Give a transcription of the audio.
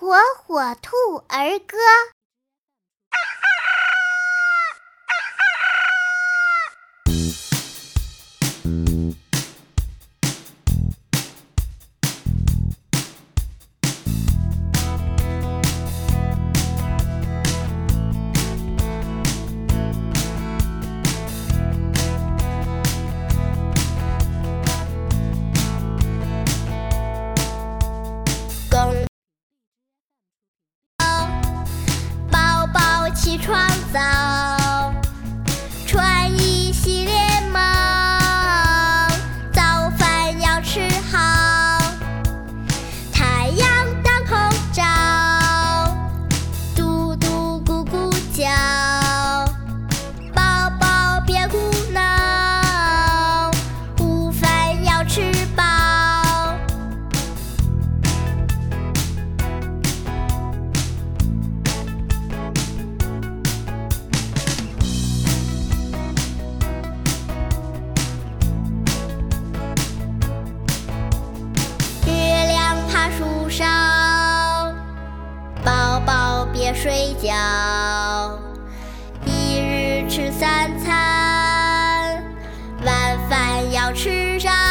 火火兔儿歌。睡觉一日吃三餐晚饭要吃上